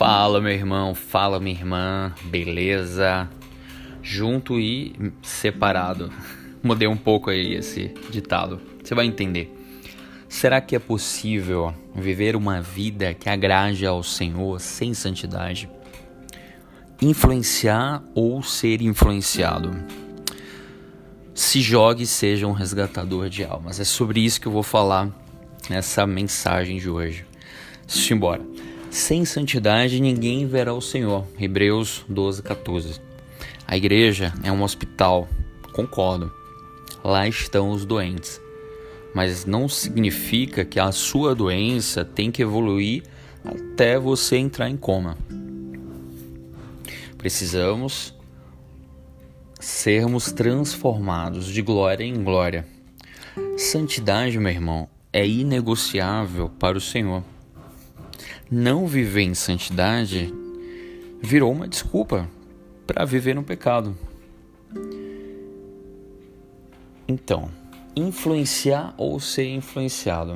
Fala, meu irmão, fala, minha irmã, beleza? Junto e separado. Mudei um pouco aí esse ditado, você vai entender. Será que é possível viver uma vida que agrade ao Senhor sem santidade? Influenciar ou ser influenciado? Se jogue e seja um resgatador de almas. É sobre isso que eu vou falar nessa mensagem de hoje. Simbora. Sem santidade ninguém verá o Senhor. Hebreus 12, 14. A igreja é um hospital, concordo. Lá estão os doentes. Mas não significa que a sua doença tem que evoluir até você entrar em coma. Precisamos sermos transformados de glória em glória. Santidade, meu irmão, é inegociável para o Senhor não viver em santidade virou uma desculpa para viver no pecado. Então, influenciar ou ser influenciado.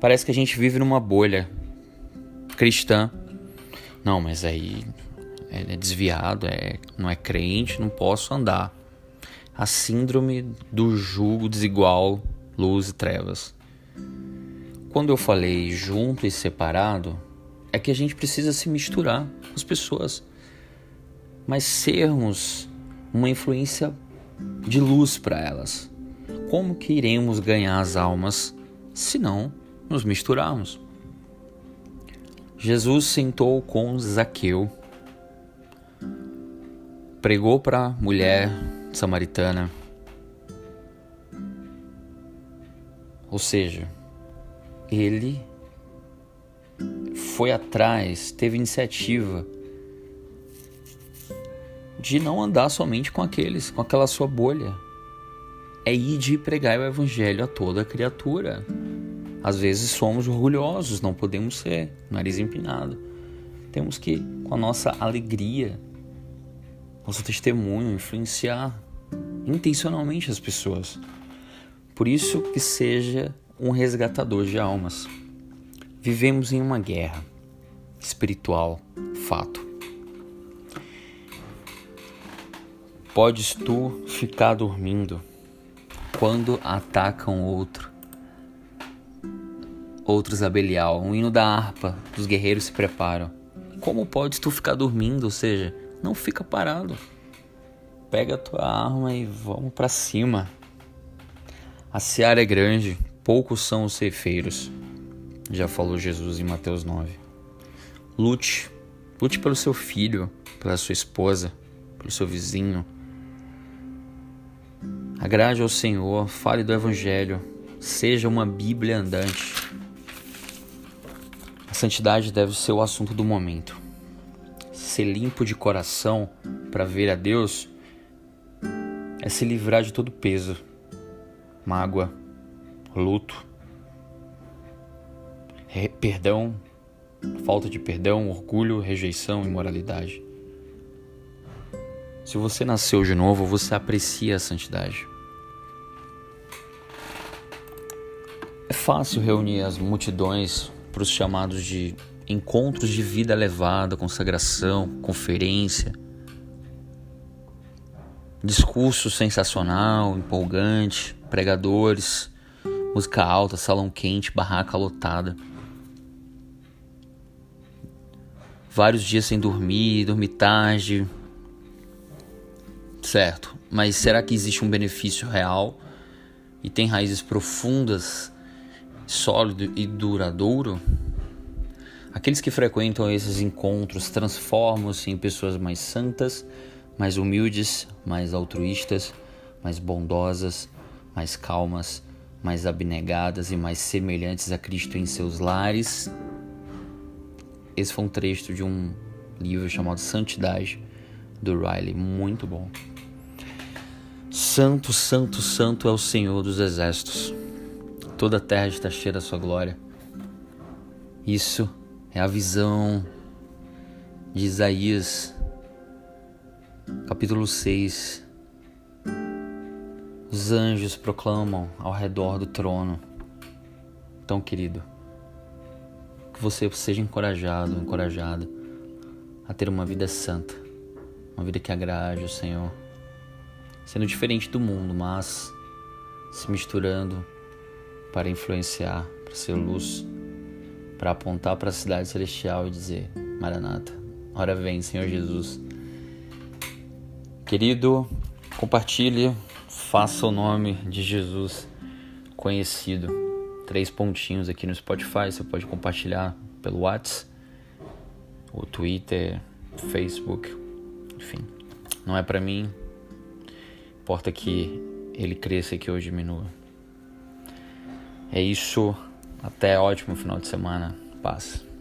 Parece que a gente vive numa bolha cristã. Não, mas aí é desviado, é, não é crente, não posso andar. A síndrome do jugo desigual, luz e trevas. Quando eu falei junto e separado, é que a gente precisa se misturar com as pessoas, mas sermos uma influência de luz para elas. Como que iremos ganhar as almas se não nos misturarmos? Jesus sentou com Zaqueu, pregou para a mulher samaritana, ou seja, ele foi atrás, teve iniciativa de não andar somente com aqueles, com aquela sua bolha. É ir de pregar o evangelho a toda criatura. Às vezes somos orgulhosos, não podemos ser, nariz empinado. Temos que, com a nossa alegria, nosso testemunho, influenciar intencionalmente as pessoas. Por isso que seja um resgatador de almas. Vivemos em uma guerra espiritual, fato. Podes tu ficar dormindo quando atacam outro. Outros a Belial, um hino da harpa, os guerreiros se preparam. Como podes tu ficar dormindo? Ou seja, não fica parado. Pega a tua arma e vamos para cima. A seara é grande, Poucos são os ceifeiros, já falou Jesus em Mateus 9. Lute, lute pelo seu filho, pela sua esposa, pelo seu vizinho. Agrade ao Senhor, fale do Evangelho, seja uma Bíblia andante. A santidade deve ser o assunto do momento. Ser limpo de coração para ver a Deus é se livrar de todo peso, mágoa, luto, perdão, falta de perdão, orgulho, rejeição, imoralidade. Se você nasceu de novo, você aprecia a santidade. É fácil reunir as multidões para os chamados de encontros de vida elevada, consagração, conferência, discurso sensacional, empolgante, pregadores, música alta, salão quente, barraca lotada. Vários dias sem dormir, dormir tarde. Certo, mas será que existe um benefício real e tem raízes profundas, sólido e duradouro? Aqueles que frequentam esses encontros transformam-se em pessoas mais santas, mais humildes, mais altruístas, mais bondosas, mais calmas, mais abnegadas e mais semelhantes a Cristo em seus lares. Esse foi um trecho de um livro chamado Santidade, do Riley, muito bom. Santo, santo, santo é o Senhor dos exércitos. Toda a terra está cheia da sua glória. Isso é a visão de Isaías, capítulo 6, os anjos proclamam ao redor do trono. Então, querido, você seja encorajado, encorajada a ter uma vida santa, uma vida que agrade o Senhor, sendo diferente do mundo, mas se misturando para influenciar, para ser luz, para apontar para a cidade celestial e dizer: Maranata, hora vem, Senhor Jesus. Querido, compartilhe, faça o nome de Jesus conhecido. Três pontinhos aqui no Spotify, você pode compartilhar pelo WhatsApp, o Twitter, Facebook, enfim. Não é para mim, importa que ele cresça e que eu diminua. É isso. Até ótimo final de semana. Paz.